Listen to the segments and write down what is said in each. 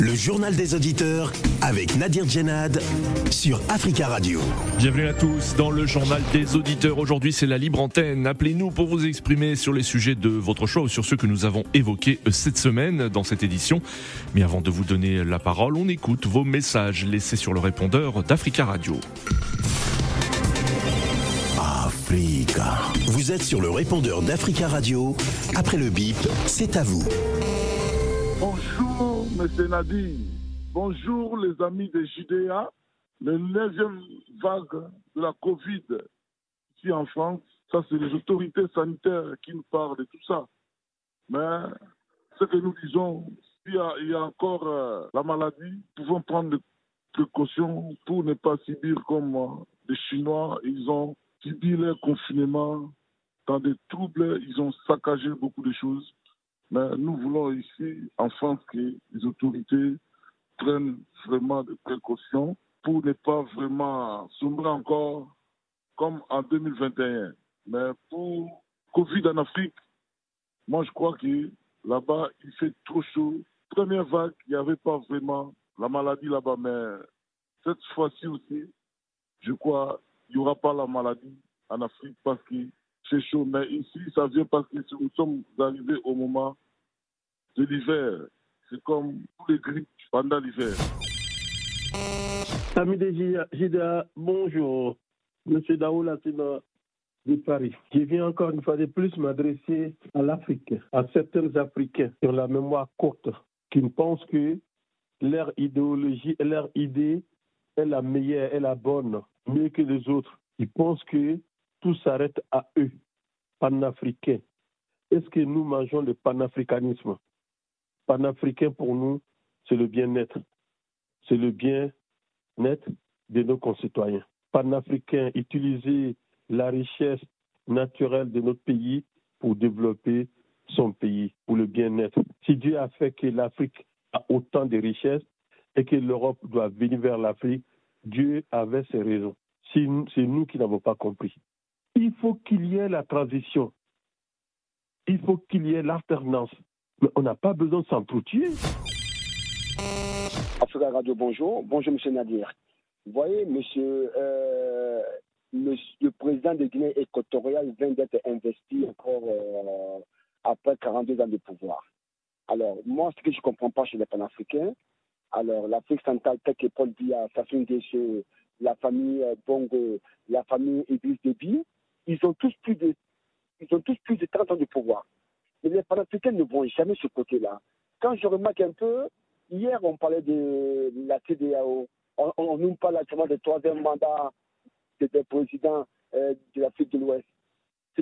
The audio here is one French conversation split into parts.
Le journal des auditeurs avec Nadir Djenad sur Africa Radio. Bienvenue à tous dans le journal des auditeurs. Aujourd'hui, c'est la libre antenne. Appelez-nous pour vous exprimer sur les sujets de votre choix ou sur ceux que nous avons évoqués cette semaine dans cette édition. Mais avant de vous donner la parole, on écoute vos messages laissés sur le répondeur d'Africa Radio. Africa. Vous êtes sur le répondeur d'Africa Radio. Après le bip, c'est à vous. Bonjour, M. Nadi. Bonjour, les amis de JDA. La neuvième vague de la Covid ici en France, ça, c'est les autorités sanitaires qui nous parlent de tout ça. Mais ce que nous disons, s'il y, a encore euh, la maladie, nous pouvons prendre des précautions pour ne pas subir comme euh, les Chinois. Ils ont subi leur confinement dans des troubles, ils ont saccagé beaucoup de choses. Mais nous voulons ici, en France, que les autorités prennent vraiment des précautions pour ne pas vraiment sombrer encore comme en 2021. Mais pour Covid en Afrique, moi je crois que là-bas, il fait trop chaud. Première vague, il n'y avait pas vraiment la maladie là-bas, mais cette fois-ci aussi, je crois, il n'y aura pas la maladie en Afrique parce que c'est chaud. Mais ici, ça vient parce que nous sommes arrivés au moment de l'hiver. C'est comme les grippes pendant l'hiver. Amis de Jida, bonjour. Monsieur Daoula de Paris. Je viens encore une fois de plus m'adresser à l'Afrique, à certains Africains qui ont la mémoire courte, qui pensent que leur idéologie leur idée est la meilleure, est la bonne, mieux que les autres. Ils pensent que tout s'arrête à eux, panafricains. Est-ce que nous mangeons le panafricanisme? Panafricain pour nous, c'est le bien-être. C'est le bien-être de nos concitoyens. Panafricain, utiliser la richesse naturelle de notre pays pour développer son pays, pour le bien-être. Si Dieu a fait que l'Afrique a autant de richesses et que l'Europe doit venir vers l'Afrique, Dieu avait ses raisons. C'est nous qui n'avons pas compris. Il faut qu'il y ait la transition. Il faut qu'il y ait l'alternance. Mais on n'a pas besoin de s'entretuer. Africa Radio, bonjour. Bonjour, monsieur Nadir. Vous voyez, monsieur, euh, le président de Guinée équatoriale vient d'être investi encore euh, après 42 ans de pouvoir. Alors, moi, ce que je ne comprends pas chez les panafricains, alors l'Afrique centrale, tel que Paul Biya, Sassou Nguesso, la famille euh, Bongo, la famille Idriss Déby, ils ont tous plus de, ils ont tous plus de 30 ans de pouvoir. Mais les panafricains ne vont jamais ce côté-là. Quand je remarque un peu, hier, on parlait de la CDAO. On, nous parle actuellement du troisième mandat des présidents euh, de l'Afrique de l'Ouest.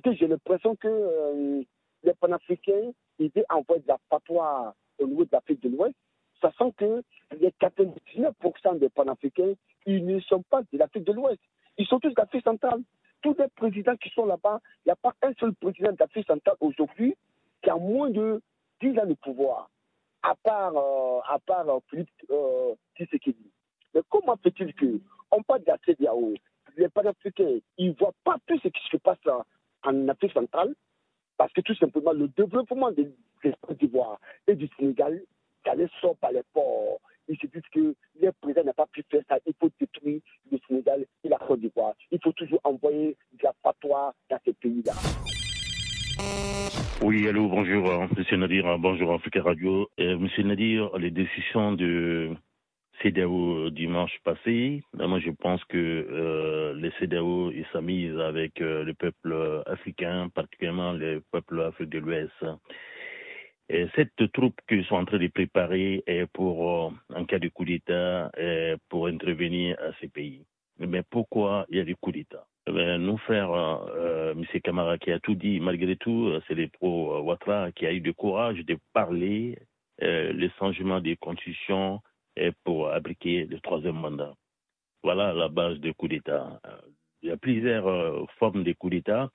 Que j'ai l'impression que euh, les panafricains, ils envoyer de la patois au niveau de l'Afrique de l'Ouest, sachant que les 99% des panafricains, ils ne sont pas de l'Afrique de l'Ouest. Ils sont tous d'Afrique centrale. Tous les présidents qui sont là-bas, il n'y a pas un seul président d'Afrique centrale aujourd'hui qui a moins de 10 ans de pouvoir, à part, euh, à part euh, Philippe euh, Tshisekedi. Mais comment fait-il que on parle de la les panafricains, ils ne voient pas tout ce qui se passe en Afrique centrale, parce que tout simplement le développement de l'Espace d'Ivoire et du Sénégal, ça les sort par les ports. Ils se disent que les présidents n'ont pas pu faire ça. Il faut détruire le Sénégal et la Côte d'Ivoire. Il faut toujours envoyer de la patois dans ces pays-là. Oui, allô, bonjour, euh, Monsieur Nadir, euh, bonjour Africa Radio. Euh, monsieur Nadir, les décisions de CDAO dimanche passé, moi je pense que euh, les CDAO ils s'amusent avec le peuple africain, particulièrement le peuple africain de l'Ouest. Et cette troupe qu'ils sont en train de préparer est pour, en cas de coup d'État, pour intervenir à ces pays. Mais pourquoi il y a des coups d'État? Ben, nos frères, euh, M. Kamara qui a tout dit, malgré tout, euh, c'est les pro-Ouattara qui a eu le courage de parler euh, le changement des constitutions pour appliquer le troisième mandat. Voilà la base des coups d'État. Il y a plusieurs formes de coups d'État.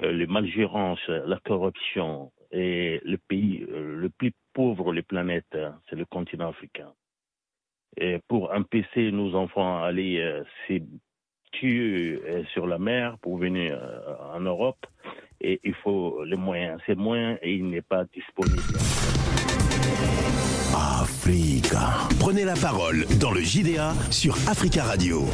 les malgérances, la corruption et le pays le plus pauvre de la planète, c'est le continent africain. Et pour empêcher nos enfants à aller tuer euh, sur la mer pour venir euh, en Europe, et il faut les moyens. Ces moyens, et il n'est pas disponible. Africa. Prenez la parole dans le JDA sur Africa Radio.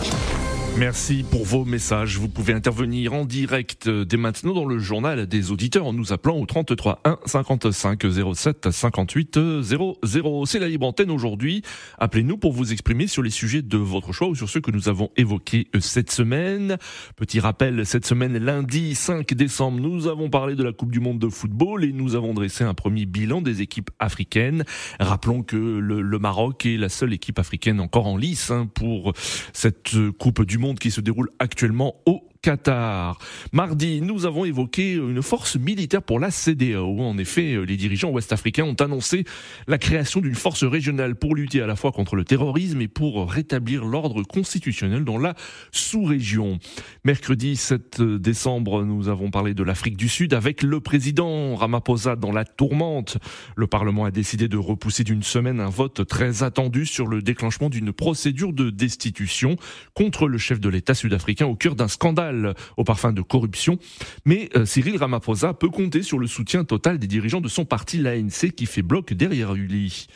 Merci pour vos messages. Vous pouvez intervenir en direct euh, dès maintenant dans le journal des auditeurs en nous appelant au 33 1 55 07 58 00. C'est la libre antenne aujourd'hui. Appelez-nous pour vous exprimer sur les sujets de votre choix ou sur ceux que nous avons évoqués euh, cette semaine. Petit rappel, cette semaine, lundi 5 décembre, nous avons parlé de la Coupe du Monde de football et nous avons dressé un premier bilan des équipes africaines. Rappelons que le, Maroc est la seule équipe africaine encore en lice hein, pour cette euh, Coupe du Monde qui se déroule actuellement au Qatar. Mardi, nous avons évoqué une force militaire pour la CDAO. En effet, les dirigeants ouest-africains ont annoncé la création d'une force régionale pour lutter à la fois contre le terrorisme et pour rétablir l'ordre constitutionnel dans la sous-région. Mercredi 7 décembre, nous avons parlé de l'Afrique du Sud avec le président Ramaphosa dans la tourmente. Le Parlement a décidé de repousser d'une semaine un vote très attendu sur le déclenchement d'une procédure de destitution contre le chef de l'État sud-africain au cœur d'un scandale au parfum de corruption. Mais euh, Cyril Ramaphosa peut compter sur le soutien total des dirigeants de son parti, l'ANC, qui fait bloc derrière lui.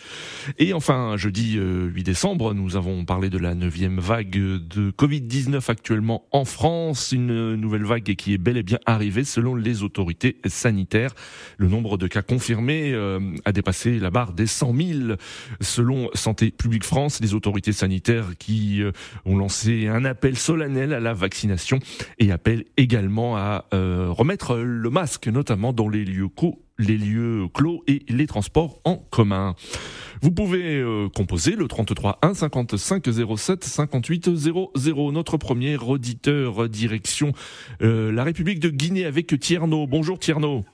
Et enfin, jeudi 8 euh, décembre, nous avons parlé de la neuvième vague de Covid-19 actuellement en France. Une nouvelle vague qui est bel et bien arrivée selon les autorités sanitaires. Le nombre de cas confirmés euh, a dépassé la barre des 100 000 selon Santé publique France. Les autorités sanitaires qui ont lancé un appel solennel à la vaccination et appelle également à euh, remettre le masque, notamment dans les lieux clos et les transports en commun. Vous pouvez euh, composer le 33 1 55 07 58 00. Notre premier auditeur direction euh, la République de Guinée avec Tierno. Bonjour Tierno.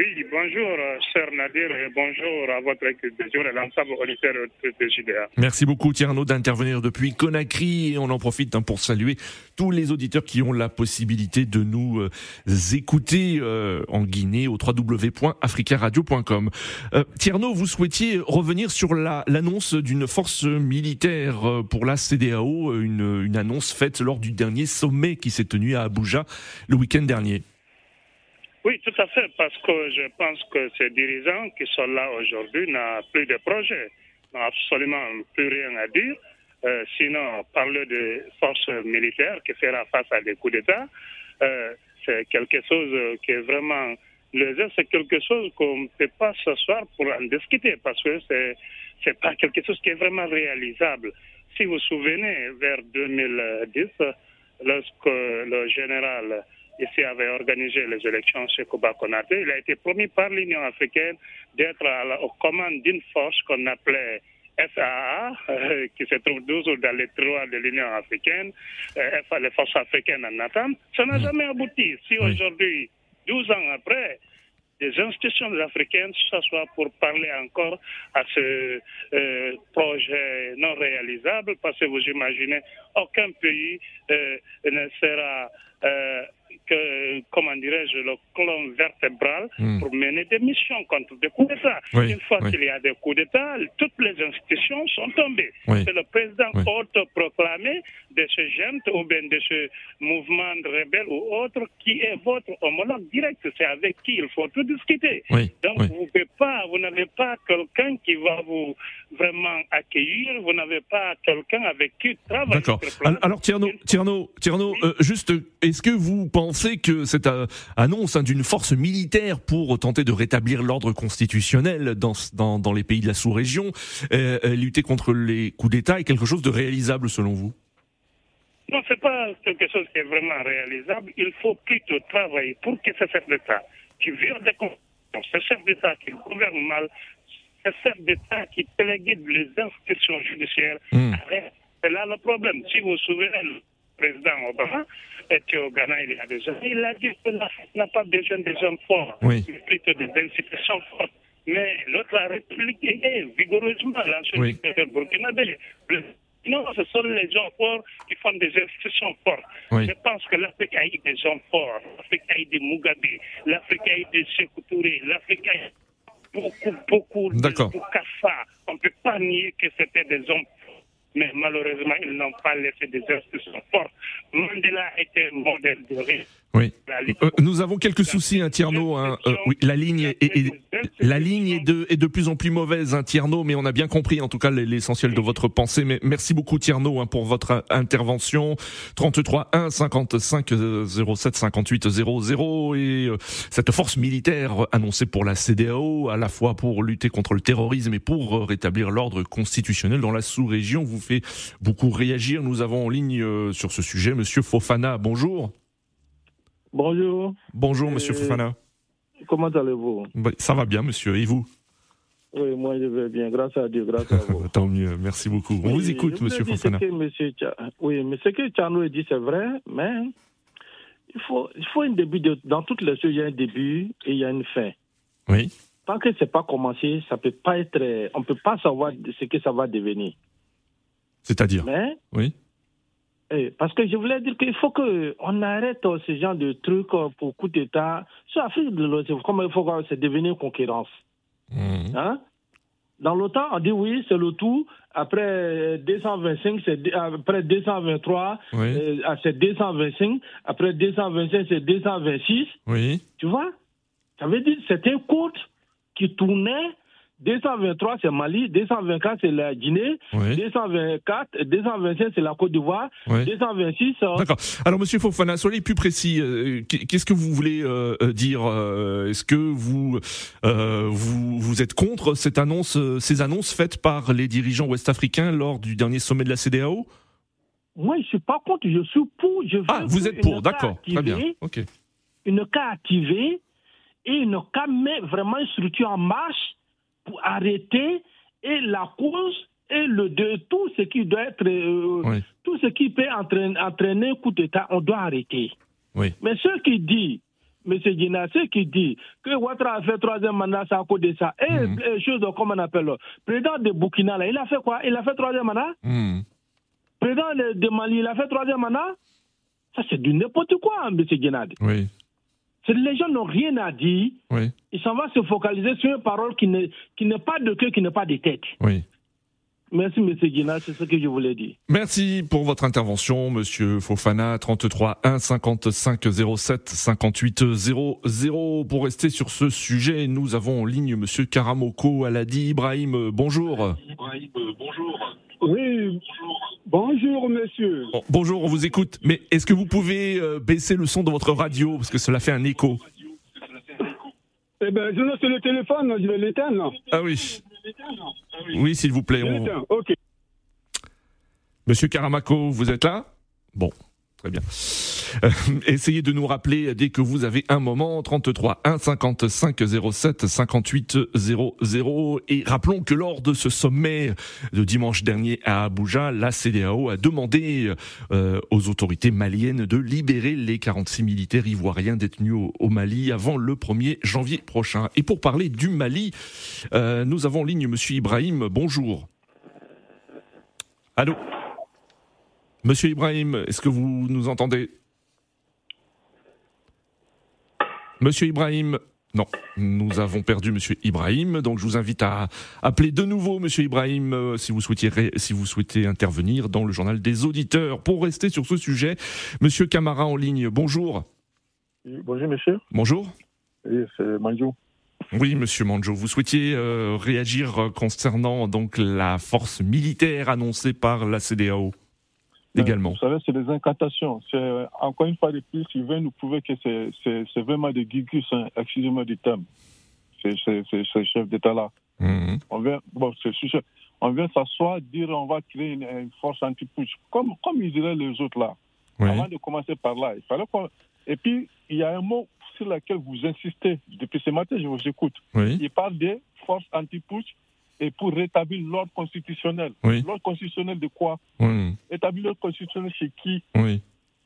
Oui, bonjour, euh, cher Nadir, et bonjour à votre équipe de jour et l'ensemble de JDA. Merci beaucoup, Tierno, d'intervenir depuis Conakry. Et on en profite hein, pour saluer tous les auditeurs qui ont la possibilité de nous euh, écouter euh, en Guinée au www.africaradio.com. Tierno, vous souhaitiez revenir sur l'annonce d'une force militaire pour la CDAO, une, une annonce faite lors du dernier sommet qui s'est tenu à Abuja le week-end dernier. Oui, tout à fait, parce que je pense que ces dirigeants qui sont là aujourd'hui n'ont plus de projet, n'ont absolument plus rien à dire. Euh, sinon, parler de forces militaires qui fera face à des coups d'État, euh, c'est quelque chose qui est vraiment c'est quelque chose qu'on ne peut pas s'asseoir pour en discuter parce que c'est c'est pas quelque chose qui est vraiment réalisable. Si vous vous souvenez, vers 2010, lorsque le général ici avait organisé les élections chez Koba Konaté. Il a été promis par l'Union africaine d'être aux commandes d'une force qu'on appelait FAA, euh, qui se trouve toujours dans les tiroirs de l'Union africaine, euh, les forces africaines en attente. Ça n'a jamais abouti. Si aujourd'hui, 12 ans après, des institutions africaines s'assoient pour parler encore à ce euh, projet non réalisable, parce que vous imaginez, aucun pays ne sera que, comment dirais-je, le colonne vertébrale hmm. pour mener des missions contre des coups d'État. Une fois qu'il y a des coups d'État, toutes les institutions sont tombées. C'est le président autoproclamé de ce GEMT ou bien de ce mouvement rebelle ou autre qui est votre homologue direct. C'est avec qui il faut tout discuter. Donc vous vous n'avez pas quelqu'un qui va vous vraiment accueillir, vous n'avez pas quelqu'un avec qui travailler. D'accord. Alors Tierno, Tierno, Tierno euh, juste, est-ce que vous pensez que cette euh, annonce hein, d'une force militaire pour tenter de rétablir l'ordre constitutionnel dans, dans, dans, les pays de la sous-région, euh, lutter contre les coups d'État est quelque chose de réalisable selon vous? Non, ce n'est pas quelque chose qui est vraiment réalisable. Il faut plutôt travailler pour que ce chef d'État qui vient des ce chef d'État qui gouverne mal, ce chef d'État qui téléguide les institutions judiciaires, hmm. c'est là le problème. Si vous vous souvenez, président Obama était au Ghana il y a des années, il a dit que l'Afrique n'a pas besoin des hommes forts, mais plutôt des institutions fortes. Mais l'autre, la République est vigoureusement oui. burkinabé. Non, ce sont les gens forts qui font des institutions fortes. Je pense que l'Afrique a eu des gens forts. L'Afrique a eu des Mugabe, l'Afrique a eu des Sékou l'Afrique a eu beaucoup, beaucoup de. Boukassa. On ne peut pas nier que c'était des hommes mais malheureusement, ils n'ont pas laissé des institutions fortes. Mandela était un modèle de risque. Oui. Euh, nous avons quelques soucis, hein, Tierno. Hein. Euh, oui, la ligne est, est- est- la ligne est de, est de plus en plus mauvaise, hein, Tierno, mais on a bien compris en tout cas l'essentiel de votre pensée. Mais merci beaucoup, Tierno, hein, pour votre intervention. 33 1 55 euh, 07 58 00 et euh, cette force militaire annoncée pour la CDAO, à la fois pour lutter contre le terrorisme et pour euh, rétablir l'ordre constitutionnel dans la sous-région, vous fait beaucoup réagir. Nous avons en ligne euh, sur ce sujet Monsieur Fofana. Bonjour. Bonjour, Bonjour, Monsieur Fofana. comment allez-vous? Bah, Ça va bien, monsieur. Et vous? Oui, moi je vais bien, grâce à Dieu, grâce à vous. Tant mieux. Merci beaucoup. On Oui, vous écoute, monsieur Fofana. que monsieur Oui, mais ce que Tchano dit, c'est vrai, mais il faut, il faut un début. De, dans toutes les choses, il y a un début et il y a une fin. Oui. Tant que c'est pas commencé, ça peut pas être. On peut pas savoir ce que ça va devenir. C'est-à-dire? Mais Oui. Eh, parce que je voulais dire qu'il faut que on arrête ce genre de trucs euh, pour coup d'État. Sur l'Afrique de l'Ouest, comme il faut que c'est devenir une concurrence. Mhm. Hein? Dans l'OTAN, on dit oui, c'est le tout. Après euh, 225, c'est après 223, Oui. euh, ah, c'est 225. Après 225, c'est 226. Oui. Tu vois? Ça veut dire que c'est un code qui tournait. 223, c'est Mali. 224, c'est la Guinée. Oui. 224, 225, c'est la Côte d'Ivoire. Oui. 226, euh, D'accord. Alors, monsieur Fofana, soyez plus précis. Euh, Qu'est-ce que vous voulez euh, euh, dire Est-ce que vous, euh, vous vous êtes contre cette annonce, ces annonces faites par les dirigeants ouest-africains lors du dernier sommet de la CDAO moi, je suis pas contre. Je suis pour. Je veux Ah, vous êtes pour, d'accord. Très bien. Ok. une cas activée et une cas met vraiment une structure en marche pour arrêter et la cause et le de tout ce qui doit être euh, Oui. tout ce qui peut entraîner, entraîner un coup d'État, on doit arrêter. Oui. Mais ceux qui disent, M. Gina, ceux qui disent que Ouattara a fait troisième mandat, c'est à cause de ça. Et Mhm. euh, chose, comment on appelle, le président de Burkina, là, il a fait quoi? Il a fait troisième mandat? Mhm. Président de, de Mali, il a fait troisième mandat? Ça, c'est du n'importe quoi, M. Guénad. Oui. C'est- Les gens n'ont rien à dire. Oui. Ils s'en vont se focaliser sur une parole qui n'est qui n'est pas de queue, qui n'est pas de tête. Oui. Merci, M. Guénad, c'est ce que je voulais dire. Merci pour votre intervention, Monsieur Fofana, 33 1 55 07 58 00. Pour rester sur ce sujet, nous avons en ligne Monsieur Karamoko Aladi Ibrahim. Bonjour. Oui, bonjour monsieur. Bon, bonjour, on vous écoute. Mais est-ce que vous pouvez euh, baisser le son de votre radio? Parce que cela fait un écho Eh bien, je laisse le téléphone, je vais l'éteindre. Ah oui. Oui, s'il vous plaît. On- ok. Monsieur Karamako, vous êtes là? Bon, très bien. Euh, essayez de nous rappeler dès que vous avez un moment, 33 1 55 07 58 00. Et rappelons que lors de ce sommet de dimanche dernier à Abuja, la CDAO a demandé euh, aux autorités maliennes de libérer les 46 militaires ivoiriens détenus au, Mali avant le 1er janvier prochain. Et pour parler du Mali, euh, nous avons en ligne Monsieur Ibrahim. Bonjour. Allô? Monsieur Ibrahim, est-ce que vous nous entendez? Monsieur Ibrahim, non, nous avons perdu Monsieur Ibrahim, donc je vous invite à appeler de nouveau Monsieur Ibrahim euh, si vous souhaitez ré- si vous souhaitez intervenir dans le journal des auditeurs. Pour rester sur ce sujet, Monsieur Camara en ligne. Bonjour. Bonjour, monsieur. Bonjour. Oui, c'est Manjou. Oui, Monsieur Manjo, vous souhaitiez euh, réagir euh, concernant donc la force militaire annoncée par la CDAO également. Vous savez, c'est des incantations. C'est, euh, encore une fois de plus, il veut nous prouver que c'est, c'est, c'est vraiment des gugus, hein, excusez-moi du terme. C'est, c'est, c'est, ce chef d'État-là. Mhm. On vient, bon, c'est sûr, on vient s'asseoir, dire on va créer une, une force anti-push, comme, comme ils diraient les autres là. Oui. Avant de commencer par là, il fallait qu'on... Et puis, il y a un mot sur lequel vous insistez depuis ce matin, je vous écoute. Oui. Il parle des forces anti-push et pour rétablir l'ordre constitutionnel. Oui. L'ordre constitutionnel de quoi Oui. Établir l'ordre constitutionnel chez qui Oui.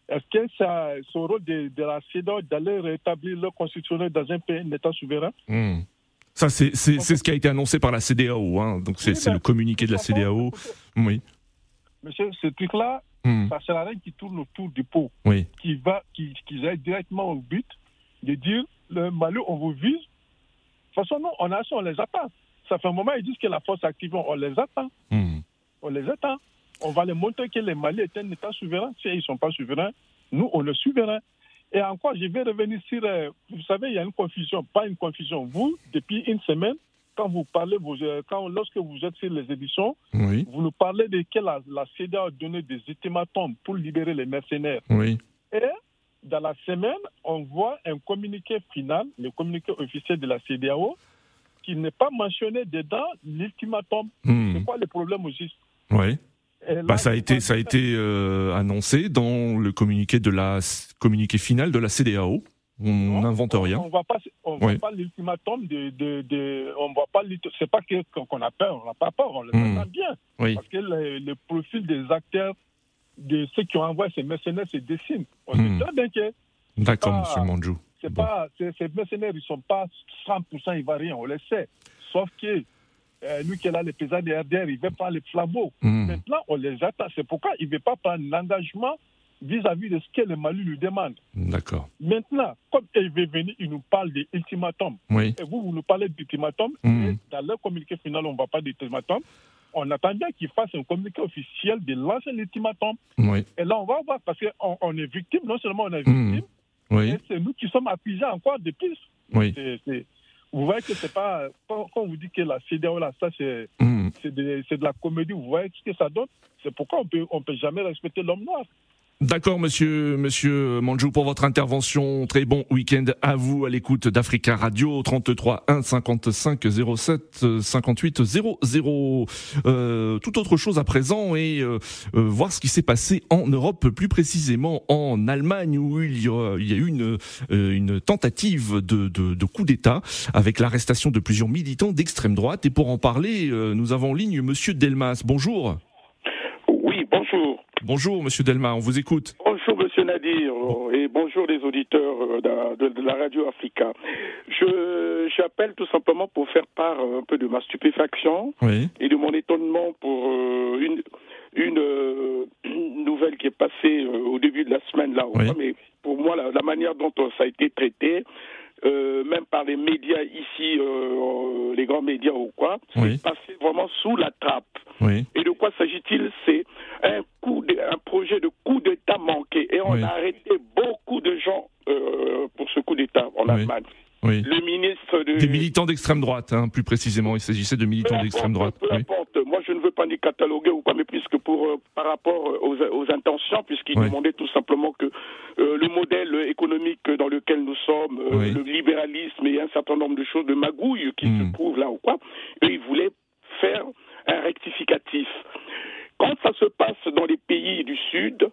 Est-ce que ça, c'est au rôle de, de la CEDAW d'aller rétablir l'ordre constitutionnel dans un pays, un État souverain Hmm. Ça, c'est ce qui a été annoncé par la CDAO. Hein. Donc, c'est ben, le communiqué de la CDAO. Oui. Monsieur, ce truc-là, Hmm. ça sert à rien qui tourne autour du pot, Oui. qui va, qui, qui aille directement au but de dire le Mali, on vous vise, façon, non, on, a, on les attend. Ça fait un moment, ils disent que la force active, on les attend. Hmm. On les attend. On va les montrer que les Mali est un État souverain. Si ils ne sont pas souverains, nous, on est souverains. Et encore, je vais revenir sur. euh, vous savez, il y a une confusion, pas une confusion. Vous, depuis une semaine, quand vous parlez, vous, euh, quand, lorsque vous êtes sur les éditions, Oui, vous nous parlez de que la, la a donné des ultimatums pour libérer les mercenaires. oui. Et dans la semaine, on voit un communiqué final, le communiqué officiel de la CEDEAO, qui n'est pas mentionné dedans l'ultimatum. Hmm. C'est quoi le problème aussi Oui. Et là, Bah, ça a été, ça a été euh, annoncé dans le communiqué de la communiqué final de la CDAO. On n'invente rien. On ne voit pas, Oui. l'ultimatum de, de, de- on voit pas. C'est pas qu'on a peur, on n'a pas peur, on le entend bien, Oui. parce que le, le profil des acteurs, de ceux qui ont envoyé ces mercenaires se dessine. On que D'accord, Monsieur Manjou. C'est Bon. pas, ces, mercenaires, ils sont pas 100% ivoiriens, on le sait. Sauf que euh, nous qui est là, les paysans de RDR, ils veulent prendre les flambeaux. Hmm. Maintenant, on les attend. C'est pourquoi il ne veut pas prendre l'engagement vis-à-vis de ce que le Mali lui demande. D'accord. Maintenant, comme il veut venir, il nous parle d'ultimatum. Oui. Et vous, vous nous parlez d'ultimatum. Mhm. et Dans leur communiqué final, on ne va pas d'ultimatum. On attend bien qu'ils fassent un communiqué officiel de lancer l'ultimatum. Oui. Et là, on va voir, parce qu'on on est victime, non seulement on est Mhm. victime, Oui. c'est nous qui sommes accusés encore de plus. Oui. Vous voyez que c'est pas. Quand, on vous dit que la CDAO, là, ça, c'est Hmm. de, de la comédie, vous voyez ce que ça donne? C'est pourquoi on peut, ne on peut jamais respecter l'homme noir. D'accord, monsieur, monsieur Manjou, pour votre intervention. Très bon week-end à vous à l'écoute d'Africa Radio 33 1 55 07 58 00. Euh, tout autre chose à présent et euh, euh, voir ce qui s'est passé en Europe, plus précisément en Allemagne où il y a, il y a eu une, euh, une tentative de, de, de coup d'État avec l'arrestation de plusieurs militants d'extrême droite. Et pour en parler, euh, nous avons en ligne monsieur Delmas. Bonjour. Oui, bonjour. Bonjour, monsieur Delmas, on vous écoute. Bonjour, monsieur Nadir, et bonjour les auditeurs euh, de, de- de la radio Africa. Je J'appelle tout simplement pour faire part euh, un peu de ma stupéfaction Oui. et de mon étonnement pour euh, une, une, euh, nouvelle qui est passée euh, au début de la semaine là. Oui. Mais pour moi, la, la manière dont ça a été traité, euh, même par les médias ici, euh, les grands médias ou quoi, Oui. c'est passé vraiment sous la trappe. Oui. Et de quoi s'agit-il? C'est un coup, de- un projet de coup d'État manqué. Et on Oui. a arrêté beaucoup de gens euh, pour ce coup d'État en. Allemagne. Le ministre de Des militants d'extrême droite, hein, plus précisément. Il s'agissait de militants d'extrême droite. peu importe. Moi, je ne veux pas ni cataloguer ou pas, mais puisque pour euh, par rapport euh, aux, aux intentions, puisqu'il Oui. demandait tout simplement que euh, le modèle économique dans lequel nous sommes, euh, Oui. le libéralisme et un certain nombre de choses de magouilles qui Mm. se trouvent là ou quoi, eux, ils voulaient faire un rectificatif. Quand ça se passe dans les pays du Sud,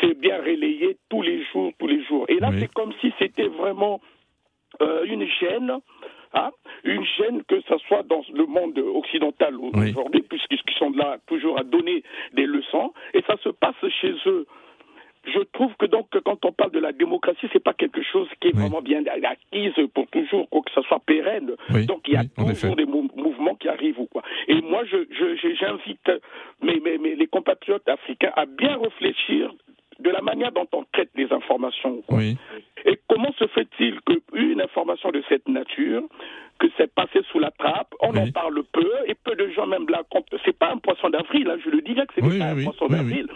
c'est bien relayé tous les jours, tous les jours. Et là, Oui. c'est comme si c'était vraiment une chaîne, hein, une chaîne que ce soit dans le monde occidental Oui. aujourd'hui, puisqu'ils sont là toujours à donner des leçons, et ça se passe chez eux. Je trouve que donc quand on parle de la démocratie, c'est pas quelque chose qui est Oui. vraiment bien acquise pour toujours, pour que ça soit pérenne. Oui, Donc il y a oui, toujours des mou- mouvements qui arrivent ou quoi. Et moi, je, j'invite mes, mes- mes- les compatriotes africains à bien réfléchir de la manière dont on traite les informations. quoi. Oui. Et comment se fait-il qu'une information de cette nature, que c'est passé sous la trappe, on en parle peu, et peu de gens même là, c'est pas un poisson d'avril, hein, je le dirais que c'est Oui, pas un poisson d'avril.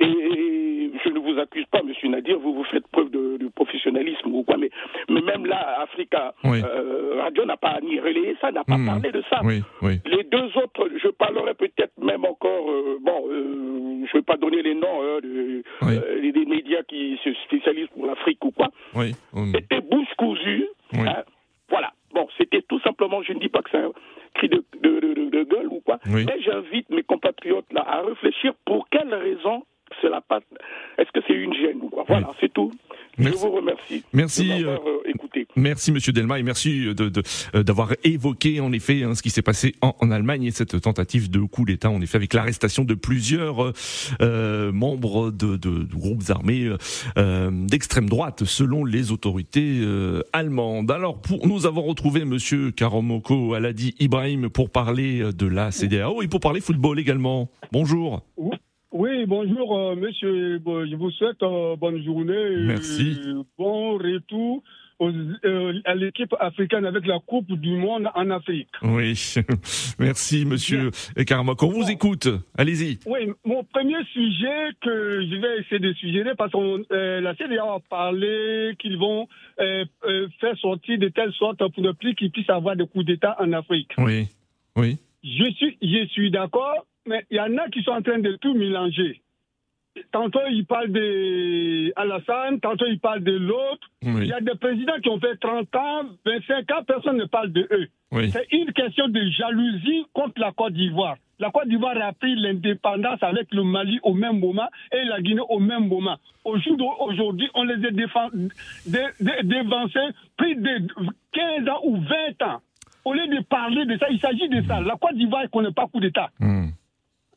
Et, vous accuse pas, monsieur Nadir, vous vous faites preuve de, de professionnalisme ou quoi, mais, mais même là, Africa Oui. euh, Radio n'a pas ni relayé ça, n'a pas Mhm. parlé de ça. Oui. Oui. Les deux autres, je parlerai peut-être même encore, euh, bon, euh, je vais pas donner les noms hein, de- euh, des- médias qui se spécialisent pour l'Afrique ou quoi. Hum. C'était bouche cousue. Hein. Voilà. Bon, c'était tout simplement, je ne dis pas que c'est un cri de, de, de- de gueule ou quoi, mais j'invite mes compatriotes là à réfléchir pour quelle raison cela passe. Est-ce que c'est une gêne ou quoi? Voilà, c'est tout. Merci. Je vous remercie. Merci, de euh, écouté. Merci Monsieur Delma et merci de, de- euh, d'avoir évoqué en effet hein, ce qui s'est passé en, en Allemagne et cette tentative de coup d'État en effet avec l'arrestation de plusieurs euh, membres de, de- de groupes armés euh, d'extrême droite selon les autorités euh, allemandes. Alors pour nous avons retrouvé Monsieur Karomoko Aladi Ibrahim pour parler euh, de la CDAO et pour parler football également. Bonjour. Oui, bonjour, euh, monsieur. Je vous souhaite euh, bonne journée. et Merci. Bon retour euh, à l'équipe africaine avec la Coupe du Monde en Afrique. Oui, merci Monsieur Karmak. On vous écoute. Allez-y. Oui, mon premier sujet que je vais essayer de suggérer parce que la CDA a parlé qu'ils vont faire sortir de telle sorte pour ne plus qu'ils puissent avoir de coups d'État en Afrique. Oui, oui. Je suis, je suis d'accord, mais il y en a qui sont en train de tout mélanger tantôt il parle de Alassane, tantôt il parle de l'autre. Il y a des présidents qui ont fait 30 ans, 25 ans, personne ne parle de eux. C'est une question de jalousie contre la Côte d'Ivoire. La Côte d'Ivoire a pris l'indépendance avec le Mali au même moment et la Guinée au même moment. Aujourd'hui, on les a dévancés plus de 15 ans ou 20 ans. Au lieu de parler de ça, il s'agit de ça. La Côte d'Ivoire ne connaît pas coup d'État. Hmm.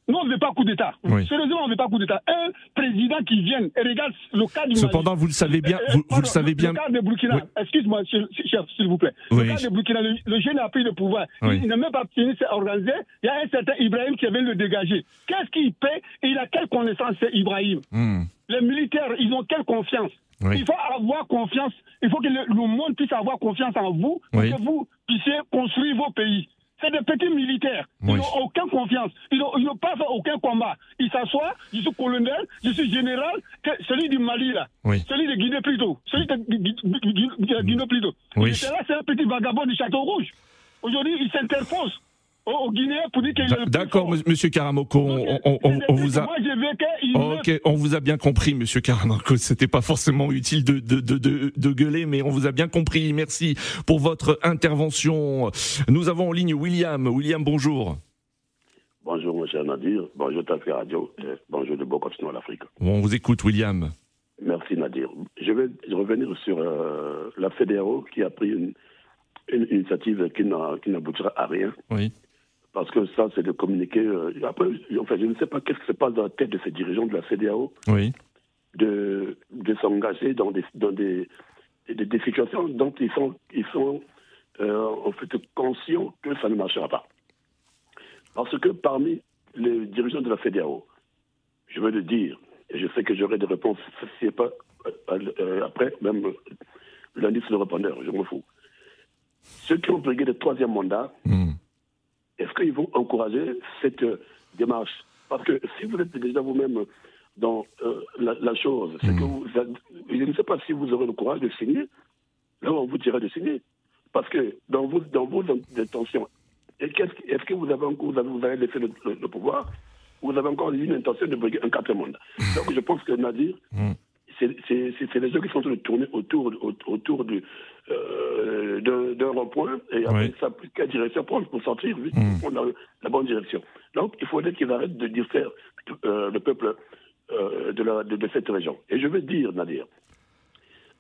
Nous, on ne veut pas coup d'État. Sérieusement, on ne veut pas coup d'État. Un président qui vient et regarde le cas du Cependant, vous le savez bien. Vous, le savez bien. Le cas de Burkina, excuse-moi, chef, s'il vous plaît. Le cas de Burkina, le, jeune a pris le pouvoir. Il, n'a même pas fini de s'organiser. Il y a un certain Ibrahim qui vient le dégager. Qu'est-ce qu'il paie? Et il a quelle connaissance, c'est Ibrahim? Hmm. Les militaires, ils ont quelle confiance? Il faut avoir confiance. Il faut que le, monde puisse avoir confiance en vous pour que vous puissiez construire vos pays. C'est des petits militaires. Ils n'ont aucune confiance. Ils n'ont pas fait aucun combat. Ils s'assoient, je suis colonel, je suis général, celui du Mali là. Celui de Guinée plutôt. Celui de Guinée plutôt. Oui. c'est un petit vagabond du Château Rouge. Aujourd'hui, il s'interpose au Guinéen pour dire qu'il D'accord, Monsieur Karamoko, on, vous a. ok, on vous a bien compris, Monsieur Karamoko. C'était pas forcément utile de, de, de, de, gueuler, mais on vous a bien compris. Merci pour votre intervention. Nous avons en ligne William. William, bonjour. Bonjour, monsieur Nadir. Bonjour, Tafi Radio. bonjour de Bon à l'Afrique. on vous écoute, William. Merci, Nadir. Je vais revenir sur euh, la fédération qui a pris une, une initiative qui n'aboutira à rien. Oui parce que ça, c'est de communiquer. Euh, après, enfin, je ne sais pas qu'est-ce qui se passe dans la tête de ces dirigeants de la CDAO, oui. de, de s'engager dans, des, dans des, des, situations dont ils sont, ils sont euh, en fait conscients que ça ne marchera pas. Parce que parmi les dirigeants de la CDAO, je veux le dire, et je sais que j'aurai des réponses, si pas euh, après, même lundi sur le répondeur, je m'en fous. Ceux qui ont brigué le troisième mandat, hmm est-ce qu'ils vont encourager cette euh, démarche? Parce que si vous êtes déjà vous-même dans euh, la, chose, c'est que hmm. vous, je ne sais pas si vous aurez le courage de signer, là on vous dirait de signer. Parce que dans vos, dans vos intentions, est-ce que vous avez, encore, vous avez, laissé le, pouvoir? Ou vous avez encore une intention de briguer un quatrième mandat Donc je pense que Nadir, hmm. c'est les gens qui sont en train de tourner autour, autour euh, d'un rond-point et après, ça, quelle direction prendre pour sortir, pour hmm. prendre la, bonne direction. Donc, il faudrait qu'ils arrêtent de faire euh, le peuple euh, de, la, de, cette région. Et je veux dire, Nadir,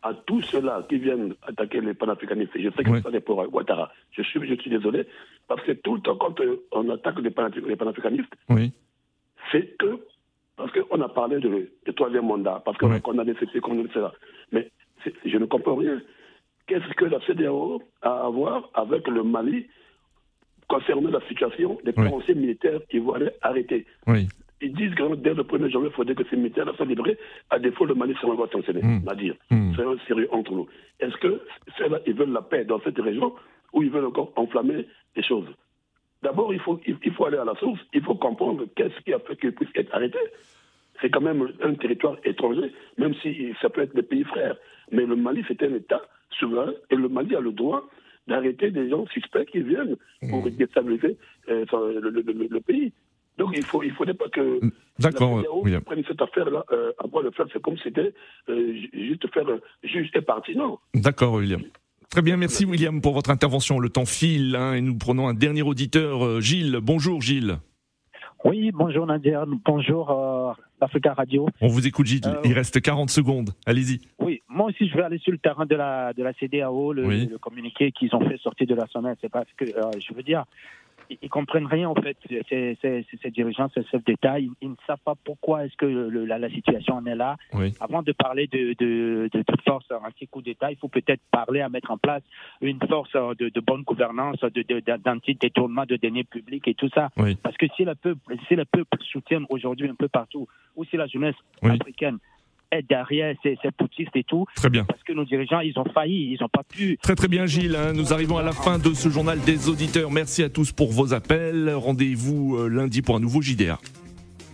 à tous ceux-là qui viennent attaquer les panafricanistes, et je sais que c'est pas pour Ouattara, je suis, je suis désolé, parce que tout le temps, quand on attaque les, panafricanistes, c'est que parce qu'on a parlé de, troisième mandat, parce qu'on a des ceci, qu'on a cela. Mais je ne comprends rien. Qu'est-ce que la CDAO a à voir avec le Mali concernant la situation des oui. militaires ivoiriens arrêtés? Oui. Ils disent que dès le 1er janvier, il faudrait que ces militaires soient libérés. À défaut, le Mali sera sanctionné. Mm. On dire. Mm. C'est un sérieux entre nous. Est-ce que ceux-là, ils veulent la paix dans cette région ou ils veulent encore enflammer les choses? D'abord, il faut, il, faut aller à la source, il faut comprendre qu'est-ce qui a fait qu'il puisse être arrêté. C'est quand même un territoire étranger, même si ça peut être des pays frères. Mais le Mali, c'est un État souverain et le Mali a le droit d'arrêter des gens suspects qui viennent pour mmh. déstabiliser euh, le, pays. Donc il ne faut, il faudrait pas que D'accord, la prenne cette affaire-là euh, à le faire. C'est comme si c'était euh, juste faire juge et parti. Non. D'accord, William. Très bien, merci William pour votre intervention. Le temps file hein, et nous prenons un dernier auditeur, euh, Gilles. Bonjour Gilles. Oui, bonjour Nadia, bonjour euh, Radio. On vous écoute Gilles, il reste 40 secondes, allez-y. Oui, moi aussi je vais aller sur le terrain de la, de la CDAO, le, communiqué qu'ils ont fait sortir de la semaine, c'est parce que euh, je veux dire, ils, comprennent rien en fait. Ces, ces, ces dirigeants, ces chefs d'État, ils, ne savent pas pourquoi est-ce que la, la, situation en est là. Avant de parler de, de, de, de force anti-coup d'État, il faut peut-être parler à mettre en place une force de, de bonne gouvernance, d'anti-détournement de, deniers publics et tout ça. Parce que si le peuple, si le peuple soutient aujourd'hui un peu partout, ou si la jeunesse africaine être derrière ces, ces poutistes et tout. Très bien. Parce que nos dirigeants, ils ont failli, ils n'ont pas pu. Très très bien, Gilles. Hein. nous arrivons à la fin de ce journal des auditeurs. Merci à tous pour vos appels. Rendez-vous euh, lundi pour un nouveau JDA.